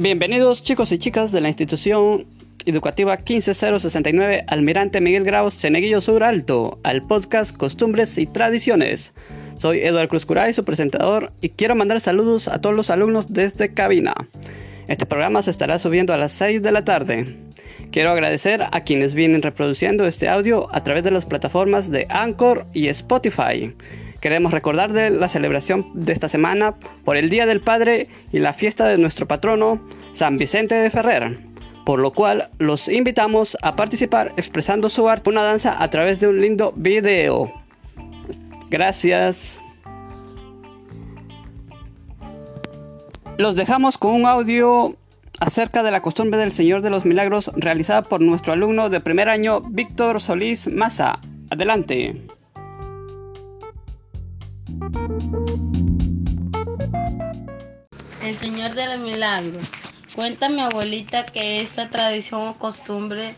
Bienvenidos chicos y chicas de la institución educativa 15069 Almirante Miguel Graus Ceneguillo Sur Alto al podcast Costumbres y Tradiciones. Soy Eduardo Cruz Curay, su presentador, y quiero mandar saludos a todos los alumnos desde cabina. Este programa se estará subiendo a las 6 de la tarde. Quiero agradecer a quienes vienen reproduciendo este audio a través de las plataformas de Anchor y Spotify. Queremos recordar de la celebración de esta semana por el Día del Padre y la fiesta de nuestro patrono, San Vicente de Ferrer, por lo cual los invitamos a participar expresando su arte, una danza a través de un lindo video. Gracias. Los dejamos con un audio acerca de la costumbre del Señor de los Milagros realizada por nuestro alumno de primer año, Víctor Solís Maza. Adelante. El Señor de los Milagros. Cuenta mi abuelita que esta tradición o costumbre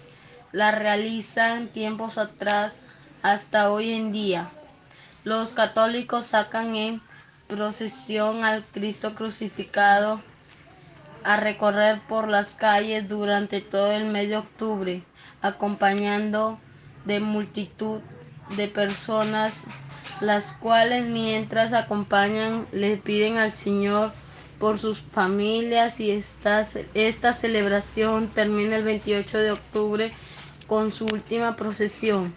la realizan tiempos atrás hasta hoy en día. Los católicos sacan en procesión al Cristo crucificado a recorrer por las calles durante todo el mes de octubre, acompañando de multitud de personas las cuales mientras acompañan le piden al Señor por sus familias y esta, esta celebración termina el 28 de octubre con su última procesión.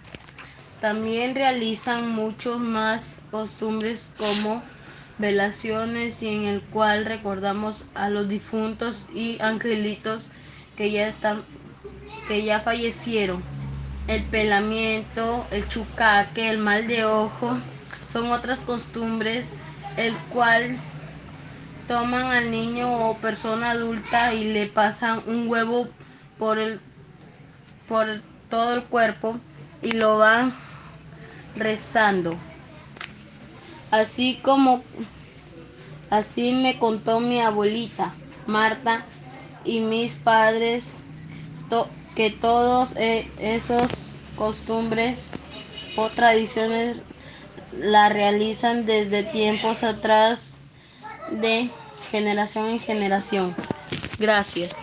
También realizan muchos más costumbres como velaciones y en el cual recordamos a los difuntos y angelitos que ya están que ya fallecieron. El pelamiento, el chucaque, el mal de ojo, son otras costumbres, el cual toman al niño o persona adulta y le pasan un huevo por el por todo el cuerpo y lo van rezando. Así como así me contó mi abuelita Marta y mis padres que todos eh, esos costumbres o tradiciones la realizan desde tiempos atrás de generación en generación. Gracias.